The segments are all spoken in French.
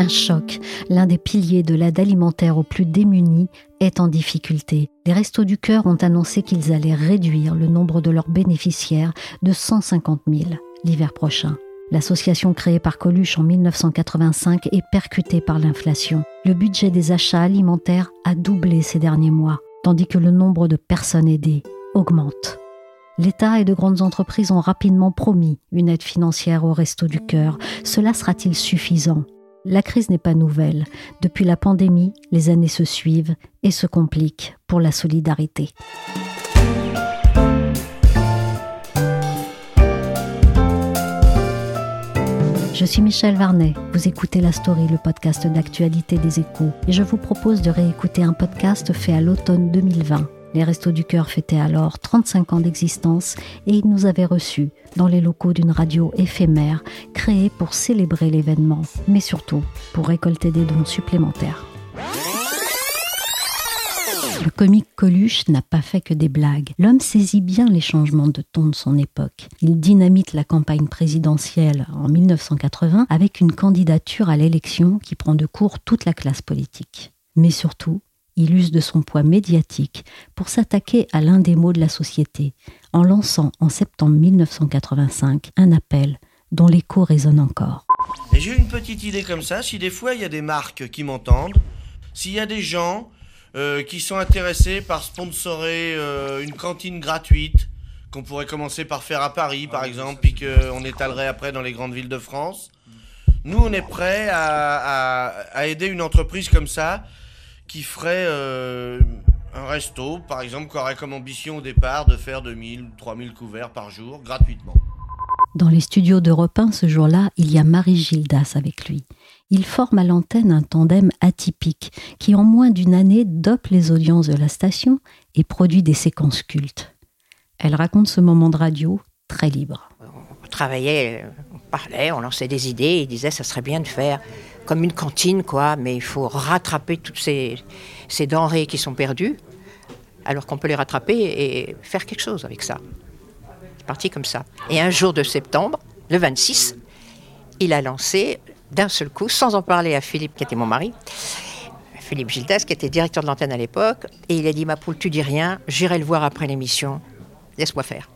Un choc, l'un des piliers de l'aide alimentaire aux plus démunis, est en difficulté. Les Restos du Cœur ont annoncé qu'ils allaient réduire le nombre de leurs bénéficiaires de 150 000 l'hiver prochain. L'association créée par Coluche en 1985 est percutée par l'inflation. Le budget des achats alimentaires a doublé ces derniers mois, tandis que le nombre de personnes aidées augmente. L'État et de grandes entreprises ont rapidement promis une aide financière aux Restos du Cœur. Cela sera-t-il suffisant? La crise n'est pas nouvelle. Depuis la pandémie, les années se suivent et se compliquent pour la solidarité. Je suis Michel Varnet. Vous écoutez La Story, le podcast d'actualité des échos, et je vous propose de réécouter un podcast fait à l'automne 2020 les Restos du Cœur fêtaient alors 35 ans d'existence et ils nous avaient reçus dans les locaux d'une radio éphémère créée pour célébrer l'événement, mais surtout pour récolter des dons supplémentaires. Le comique Coluche n'a pas fait que des blagues. L'homme saisit bien les changements de ton de son époque. Il dynamite la campagne présidentielle en 1980 avec une candidature à l'élection qui prend de court toute la classe politique. Mais surtout, il use de son poids médiatique pour s'attaquer à l'un des maux de la société, en lançant en septembre 1985 un appel dont l'écho résonne encore. j'ai une petite idée comme ça, si des fois il y a des marques qui m'entendent, s'il y a des gens euh, qui sont intéressés par sponsorer euh, une cantine gratuite, qu'on pourrait commencer par faire à Paris par exemple, puis qu'on étalerait après dans les grandes villes de France, nous on est prêts à aider une entreprise comme ça qui ferait euh, un resto, par exemple, qui aurait comme ambition au départ de faire 2000 ou 3000 couverts par jour, gratuitement. Dans les studios d'Europe 1, ce jour-là, il y a Marie Gildas avec lui. Il forme à l'antenne un tandem atypique qui, en moins d'une année, dope les audiences de la station et produit des séquences cultes. Elle raconte ce moment de radio très libre. Travaillait, on parlait, on lançait des idées, il disait ça serait bien de faire comme une cantine, quoi, mais il faut rattraper toutes ces, ces denrées qui sont perdues, alors qu'on peut les rattraper et faire quelque chose avec ça. C'est parti comme ça. Et un jour de septembre, le 26, il a lancé d'un seul coup, sans en parler à Philippe, qui était mon mari, Philippe Gildas, qui était directeur de l'antenne à l'époque, et il a dit Ma poule, tu dis rien, j'irai le voir après l'émission, laisse-moi faire.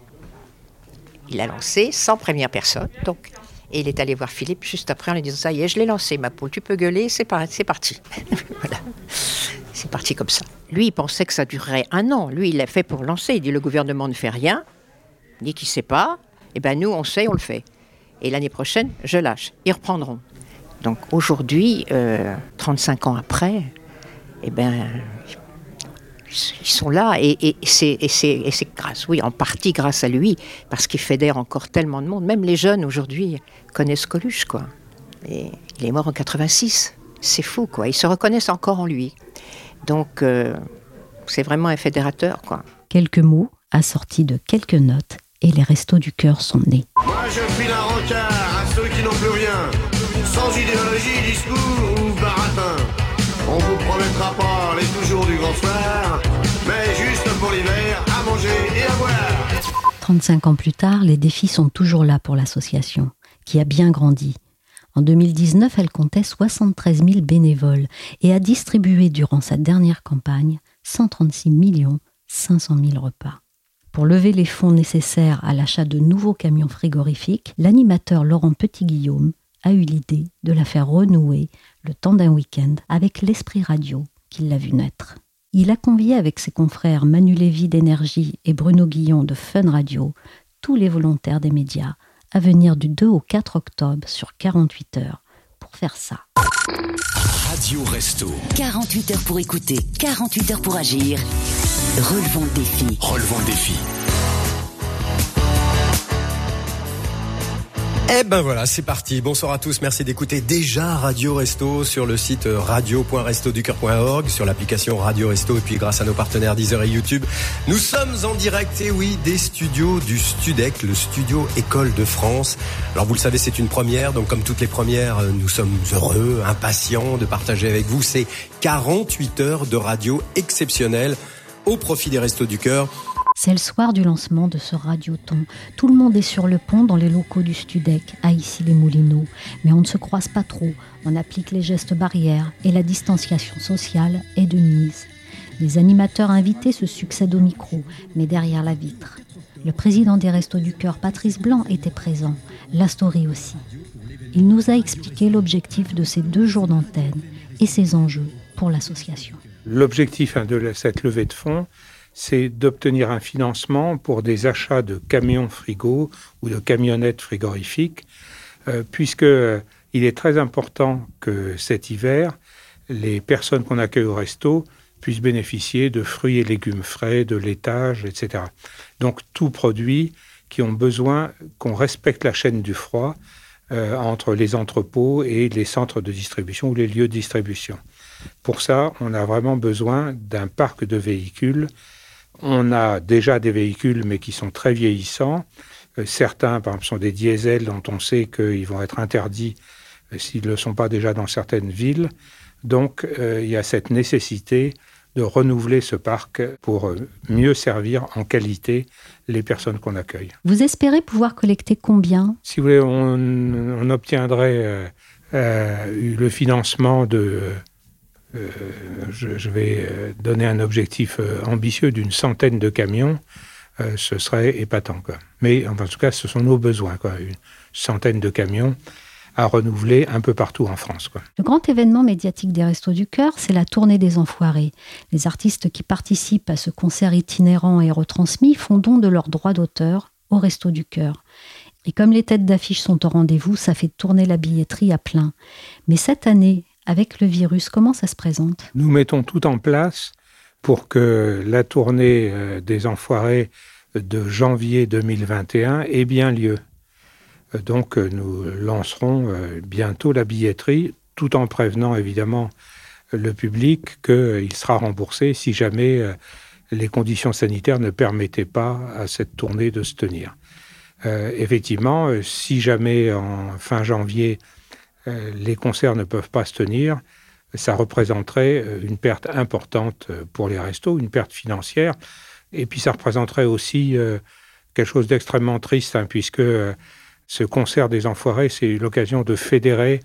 Il a lancé sans première personne, donc et il est allé voir Philippe juste après en lui disant Ça y est, je l'ai lancé, ma poule, tu peux gueuler, c'est parti. voilà. C'est parti comme ça. Lui, il pensait que ça durerait un an. Lui, il l'a fait pour lancer. Il dit Le gouvernement ne fait rien, dit qu'il ne sait pas. Eh bien, nous, on sait, on le fait. Et l'année prochaine, je lâche. Ils reprendront. Donc aujourd'hui, 35 euh, ans après, eh ben, ils sont là et, c'est grâce, oui, en partie grâce à lui, parce qu'il fédère encore tellement de monde. Même les jeunes aujourd'hui connaissent Coluche, quoi. Et il est mort en 86. C'est fou, quoi. Ils se reconnaissent encore en lui. Donc, euh, c'est vraiment un fédérateur, quoi. Quelques mots assortis de quelques notes et les restos du cœur sont nés. Moi, je un rencard 35 ans plus tard, les défis sont toujours là pour l'association, qui a bien grandi. En 2019, elle comptait 73 000 bénévoles et a distribué durant sa dernière campagne 136 millions 500 000 repas. Pour lever les fonds nécessaires à l'achat de nouveaux camions frigorifiques, l'animateur Laurent Petit-Guillaume a eu l'idée de la faire renouer le temps d'un week-end avec l'esprit radio qu'il l'a vu naître. Il a convié avec ses confrères Manu Lévy d'Énergie et Bruno Guillon de Fun Radio tous les volontaires des médias à venir du 2 au 4 octobre sur 48 heures pour faire ça. Radio Resto. 48 heures pour écouter, 48 heures pour agir. Relevons le défi. Relevons le défi. Eh ben voilà, c'est parti. Bonsoir à tous. Merci d'écouter déjà Radio Resto sur le site radio.restoducœur.org, sur l'application Radio Resto et puis grâce à nos partenaires Deezer et YouTube. Nous sommes en direct, et oui, des studios du Studec, le studio École de France. Alors vous le savez, c'est une première. Donc comme toutes les premières, nous sommes heureux, impatients de partager avec vous ces 48 heures de radio exceptionnelles au profit des Restos du Cœur. C'est le soir du lancement de ce radioton. Tout le monde est sur le pont dans les locaux du Studec, à Issy-les-Moulineaux. Mais on ne se croise pas trop, on applique les gestes barrières et la distanciation sociale est de mise. Les animateurs invités se succèdent au micro, mais derrière la vitre. Le président des Restos du Cœur, Patrice Blanc, était présent, la story aussi. Il nous a expliqué l'objectif de ces deux jours d'antenne et ses enjeux pour l'association. L'objectif hein, de cette levée de fonds, c'est d'obtenir un financement pour des achats de camions frigo ou de camionnettes frigorifiques, euh, puisque euh, il est très important que cet hiver, les personnes qu'on accueille au resto puissent bénéficier de fruits et légumes frais, de laitage, etc. Donc tout produit qui ont besoin qu'on respecte la chaîne du froid euh, entre les entrepôts et les centres de distribution ou les lieux de distribution. Pour ça, on a vraiment besoin d'un parc de véhicules on a déjà des véhicules, mais qui sont très vieillissants. Euh, certains, par exemple, sont des diesels dont on sait qu'ils vont être interdits euh, s'ils ne le sont pas déjà dans certaines villes. Donc, euh, il y a cette nécessité de renouveler ce parc pour mieux servir en qualité les personnes qu'on accueille. Vous espérez pouvoir collecter combien? Si vous voulez, on, obtiendrait le financement de euh, je, vais euh, donner un objectif euh, ambitieux d'une centaine de camions, ce serait épatant. Mais en tout cas, ce sont nos besoins, quoi. une centaine de camions à renouveler un peu partout en France. Le grand événement médiatique des Restos du Cœur, c'est la tournée des Enfoirés. Les artistes qui participent à ce concert itinérant et retransmis font don de leurs droits d'auteur au Restos du Cœur. Et comme les têtes d'affiche sont au rendez-vous, ça fait tourner la billetterie à plein. Mais cette année, avec le virus Comment ça se présente? Nous mettons tout en place pour que la tournée euh, des Enfoirés de janvier 2021 ait bien lieu. Euh, donc euh, nous lancerons bientôt la billetterie, tout en prévenant évidemment le public qu'il sera remboursé si jamais les conditions sanitaires ne permettaient pas à cette tournée de se tenir. effectivement, si jamais en fin janvier les concerts ne peuvent pas se tenir, ça représenterait euh, une perte importante euh, pour les restos, une perte financière. Et puis ça représenterait aussi quelque chose d'extrêmement triste, hein, puisque ce concert des Enfoirés, c'est l'occasion de fédérer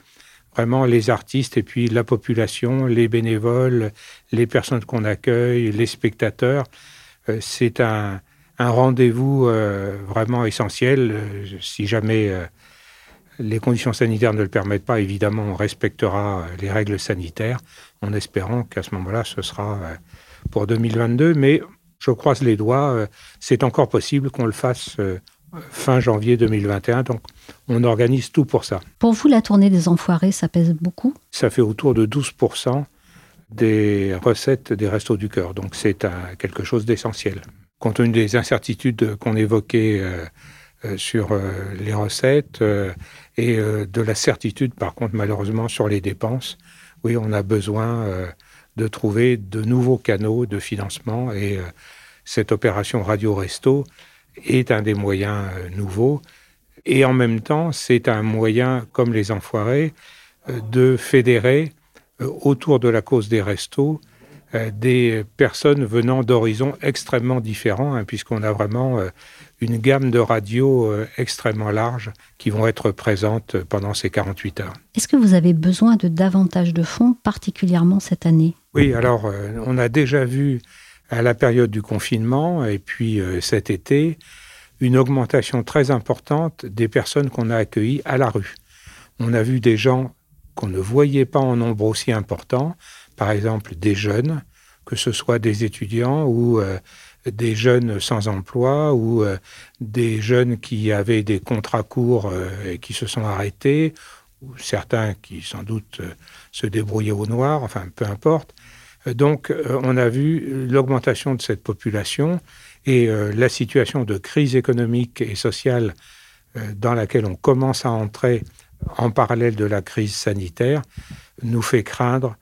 vraiment les artistes et puis la population, les bénévoles, les personnes qu'on accueille, les spectateurs. c'est un, rendez-vous vraiment essentiel. si jamais les conditions sanitaires ne le permettent pas, évidemment, on respectera euh, les règles sanitaires en espérant qu'à ce moment-là, ce sera euh, pour 2022. Mais je croise les doigts, euh, c'est encore possible qu'on le fasse fin janvier 2021. Donc, on organise tout pour ça. Pour vous, la tournée des Enfoirés, ça pèse beaucoup? Ça fait autour de 12% des recettes des Restos du Cœur. Donc, c'est quelque chose d'essentiel. Compte tenu des incertitudes qu'on évoquait euh, sur euh, les recettes euh, et de la certitude, par contre, malheureusement, sur les dépenses. Oui, on a besoin de trouver de nouveaux canaux de financement et cette opération Radio Resto est un des moyens nouveaux. Et en même temps, c'est un moyen, comme les enfoirés, de fédérer autour de la cause des restos des personnes venant d'horizons extrêmement différents, hein, puisqu'on a vraiment une gamme de radios euh, extrêmement large qui vont être présentes pendant ces 48 heures. Est-ce que vous avez besoin de davantage de fonds, particulièrement cette année? Oui, alors euh, on a déjà vu à la période du confinement et puis euh, cet été une augmentation très importante des personnes qu'on a accueillies à la rue. On a vu des gens qu'on ne voyait pas en nombre aussi important, par exemple des jeunes, que ce soit des étudiants ou des jeunes sans emploi ou euh, des jeunes qui avaient des contrats courts euh, et qui se sont arrêtés, ou certains qui sans doute euh, se débrouillaient au noir, enfin peu importe. Donc on a vu l'augmentation de cette population et la situation de crise économique et sociale dans laquelle on commence à entrer en parallèle de la crise sanitaire nous fait craindre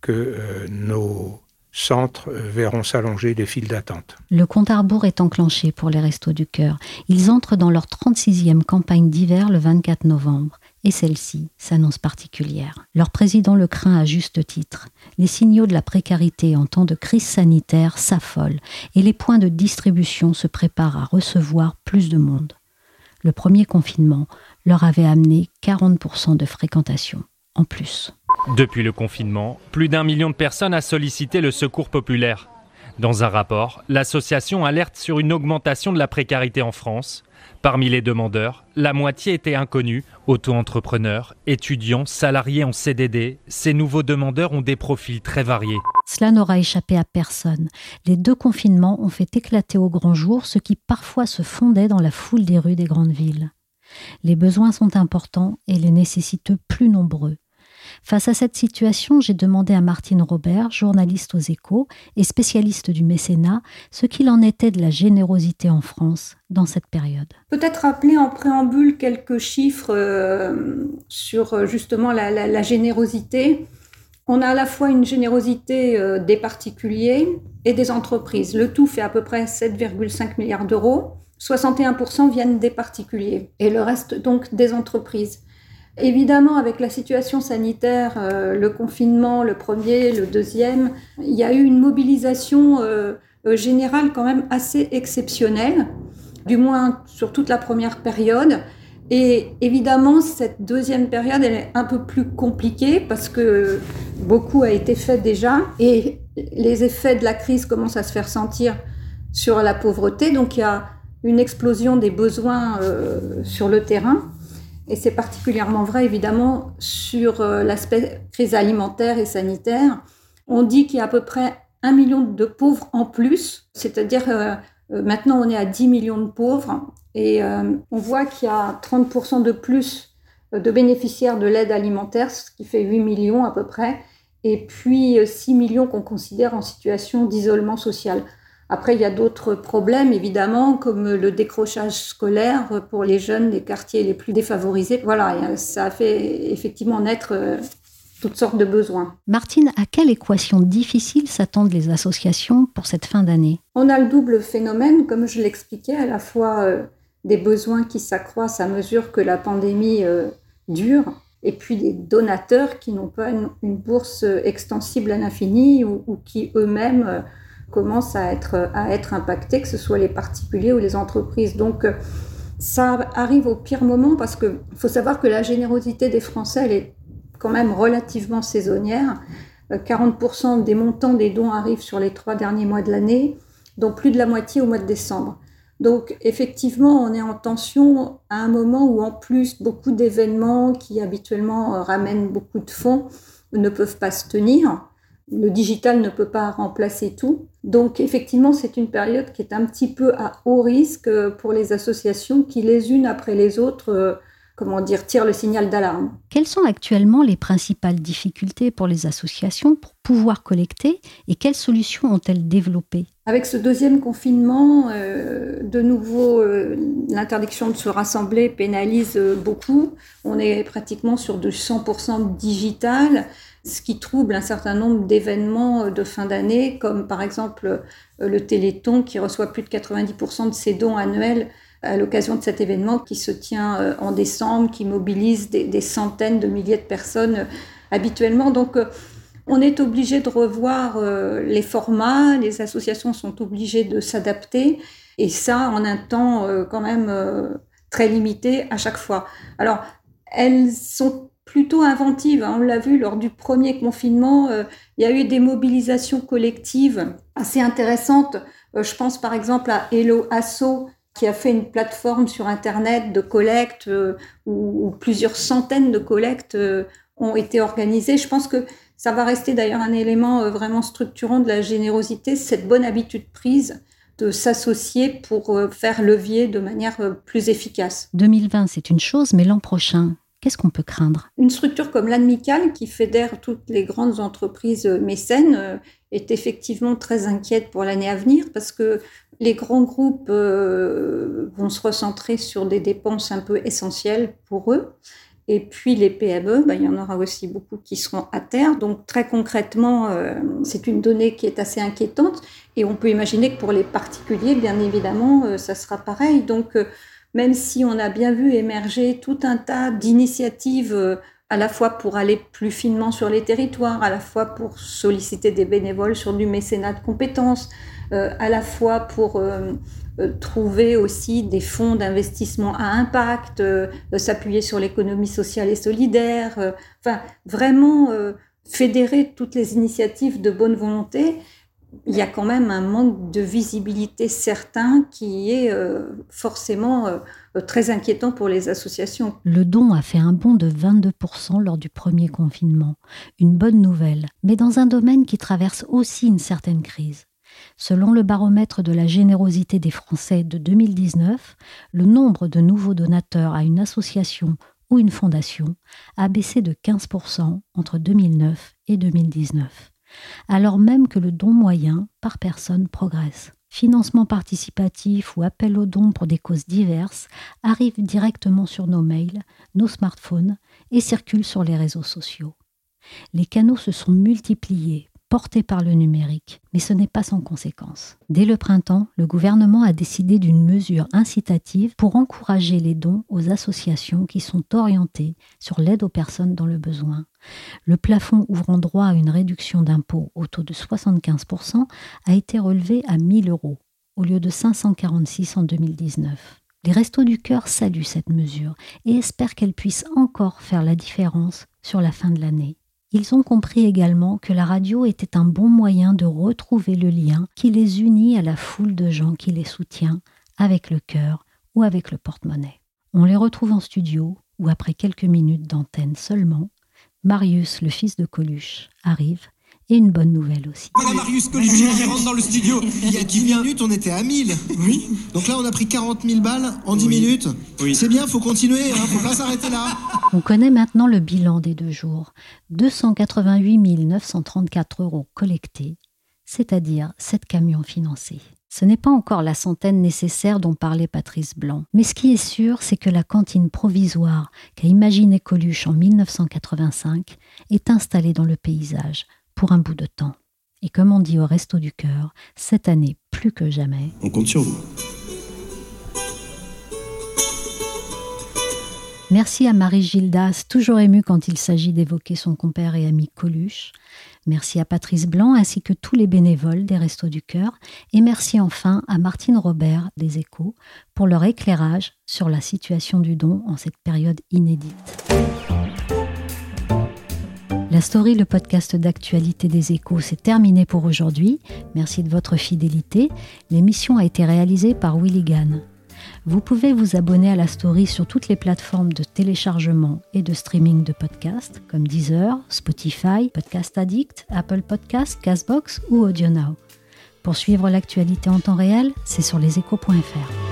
que nos centres verront s'allonger des files d'attente. Le compte à rebours est enclenché pour les Restos du Cœur. Ils entrent dans leur 36e campagne d'hiver le 24 novembre. Et celle-ci s'annonce particulière. Leur président le craint à juste titre. Les signaux de la précarité en temps de crise sanitaire s'affolent et les points de distribution se préparent à recevoir plus de monde. Le premier confinement leur avait amené 40% de fréquentation en plus. Depuis le confinement, plus d'un million de personnes a sollicité le secours populaire. Dans un rapport, l'association alerte sur une augmentation de la précarité en France. Parmi les demandeurs, la moitié était inconnue, auto-entrepreneurs, étudiants, salariés en CDD. Ces nouveaux demandeurs ont des profils très variés. Cela n'aura échappé à personne. Les deux confinements ont fait éclater au grand jour ce qui parfois se fondait dans la foule des rues des grandes villes. Les besoins sont importants et les nécessiteux plus nombreux. Face à cette situation, j'ai demandé à Martine Robert, journaliste aux échos et spécialiste du mécénat, ce qu'il en était de la générosité en France dans cette période. Peut-être rappeler en préambule quelques chiffres euh, sur euh, justement la, générosité. On a à la fois une générosité euh, des particuliers et des entreprises. Le tout fait à peu près 7,5 milliards d'euros. 61% viennent des particuliers et le reste donc des entreprises. Évidemment, avec la situation sanitaire, euh, le confinement, le premier, le deuxième, il y a eu une mobilisation euh, euh, générale quand même assez exceptionnelle, du moins sur toute la première période. Et évidemment, cette deuxième période, elle est un peu plus compliquée parce que beaucoup a été fait déjà et les effets de la crise commencent à se faire sentir sur la pauvreté. Donc il y a une explosion des besoins sur le terrain. Et c'est particulièrement vrai, évidemment, sur euh, l'aspect crise alimentaire et sanitaire. On dit qu'il y a à peu près un million de pauvres en plus, c'est-à-dire euh, euh, maintenant on est à 10 millions de pauvres et on voit qu'il y a 30% de plus de bénéficiaires de l'aide alimentaire, ce qui fait 8 millions à peu près, et puis 6 millions qu'on considère en situation d'isolement social. Après, il y a d'autres problèmes, évidemment, comme le décrochage scolaire pour les jeunes des quartiers les plus défavorisés. Voilà, ça a fait effectivement naître euh, toutes sortes de besoins. Martine, à quelle équation difficile s'attendent les associations pour cette fin d'année? On a le double phénomène, comme je l'expliquais, à la fois euh, des besoins qui s'accroissent à mesure que la pandémie euh, dure, et puis des donateurs qui n'ont pas une, bourse extensible à l'infini ou, ou, qui eux-mêmes commencent à être, à être que ce soit les particuliers ou les entreprises. Donc, euh, ça arrive au pire moment parce qu'il faut savoir que la générosité des Français, elle est quand même relativement saisonnière. 40% euh, des montants des dons arrivent sur les trois derniers mois de l'année, dont plus de la moitié au mois de décembre. Donc effectivement, on est en tension à un moment où en plus beaucoup d'événements qui habituellement euh, ramènent beaucoup de fonds ne peuvent pas se tenir le digital ne peut pas remplacer tout. Donc effectivement, c'est une période qui est un petit peu à haut risque pour les associations qui, les unes après les autres, euh, comment dire, tirent le signal d'alarme. Quelles sont actuellement les principales difficultés pour les associations pour pouvoir collecter et quelles solutions ont-elles développées? Avec ce deuxième confinement, euh, de nouveau, euh, l'interdiction de se rassembler pénalise beaucoup. On est pratiquement sur du 100% digital ce qui trouble un certain nombre d'événements euh, de fin d'année, comme par exemple euh, le Téléthon qui reçoit plus de 90% de ses dons annuels à l'occasion de cet événement qui se tient euh, en décembre, qui mobilise des, centaines de milliers de personnes habituellement. Donc, on est obligé de revoir les formats, les associations sont obligées de s'adapter, et ça en un temps quand même très limité à chaque fois. Alors, elles sont plutôt inventive. Hein. On l'a vu lors du premier confinement, euh, il y a eu des mobilisations collectives assez intéressantes. Euh, je pense par exemple à Hello Asso qui a fait une plateforme sur Internet de collecte euh, où, plusieurs centaines de collectes ont été organisées. Je pense que ça va rester d'ailleurs un élément vraiment structurant de la générosité, cette bonne habitude prise de s'associer pour faire levier de manière plus efficace. 2020, c'est une chose, mais l'an prochain, Qu'est-ce qu'on peut craindre? Une structure comme l'AMICAL, qui fédère toutes les grandes entreprises mécènes, euh, est effectivement très inquiète pour l'année à venir parce que Les grands groupes euh, vont se recentrer sur des dépenses un peu essentielles pour eux. Et puis les PME, ben, il y en aura aussi beaucoup qui seront à terre. Donc très concrètement, euh, c'est une donnée qui est assez inquiétante. Et on peut imaginer que pour les particuliers, bien évidemment, euh, ça sera pareil. Donc même si on a bien vu émerger tout un tas d'initiatives à la fois pour aller plus finement sur les territoires, à la fois pour solliciter des bénévoles sur du mécénat de compétences, à la fois pour euh, euh, trouver aussi des fonds d'investissement à impact, s'appuyer sur l'économie sociale et solidaire, enfin vraiment fédérer toutes les initiatives de bonne volonté il y a quand même un manque de visibilité certain qui est forcément très inquiétant pour les associations. Le don a fait un bond de 22% lors du premier confinement. Une bonne nouvelle, mais dans un domaine qui traverse aussi une certaine crise. Selon le baromètre de la générosité des Français de 2019, le nombre de nouveaux donateurs à une association ou une fondation a baissé de 15% entre 2009 et 2019, alors même que le don moyen par personne progresse. Financement participatif ou appel aux dons pour des causes diverses arrivent directement sur nos mails, nos smartphones et circulent sur les réseaux sociaux. Les canaux se sont multipliés porté par le numérique, mais ce n'est pas sans conséquence. Dès le printemps, le gouvernement a décidé d'une mesure incitative pour encourager les dons aux associations qui sont orientées sur l'aide aux personnes dans le besoin. Le plafond ouvrant droit à une réduction d'impôt au taux de 75% a été relevé à 1000 euros au lieu de 546 en 2019. Les Restos du Cœur saluent cette mesure et espèrent qu'elle puisse encore faire la différence sur la fin de l'année. Ils ont compris également que la radio était un bon moyen de retrouver le lien qui les unit à la foule de gens qui les soutient avec le cœur ou avec le porte-monnaie. On les retrouve en studio où après quelques minutes d'antenne seulement, Marius, le fils de Coluche, arrive et une bonne nouvelle aussi. Voilà Marius Coluche qui rentre dans le studio. Il y a 10 minutes, on était à 1000. Oui. Donc là, on a pris 40 000 balles en 10 minutes. Oui. C'est bien, faut continuer, hein, faut pas s'arrêter là. On connaît maintenant le bilan des deux jours. 288 934 euros collectés, c'est-à-dire 7 camions financés. Ce n'est pas encore la centaine nécessaire dont parlait Patrice Blanc. Mais ce qui est sûr, c'est que la cantine provisoire qu'a imaginée Coluche en 1985 est installée dans le paysage pour un bout de temps. Et comme on dit au Resto du Cœur, cette année plus que jamais. On compte sur vous. Merci à Marie Gildas, toujours émue quand il s'agit d'évoquer son compère et ami Coluche. Merci à Patrice Blanc ainsi que tous les bénévoles des Restos du Cœur. Et merci enfin à Martine Robert des Échos pour leur éclairage sur la situation du don en cette période inédite. Story, le podcast d'actualité des échos, c'est terminé pour aujourd'hui. Merci de votre fidélité. L'émission a été réalisée par Willy Gann. Vous pouvez vous abonner à la story sur toutes les plateformes de téléchargement et de streaming de podcasts comme Deezer, Spotify, Podcast Addict, Apple Podcasts, Castbox ou AudioNow. Pour suivre l'actualité en temps réel, c'est sur leséchos.fr.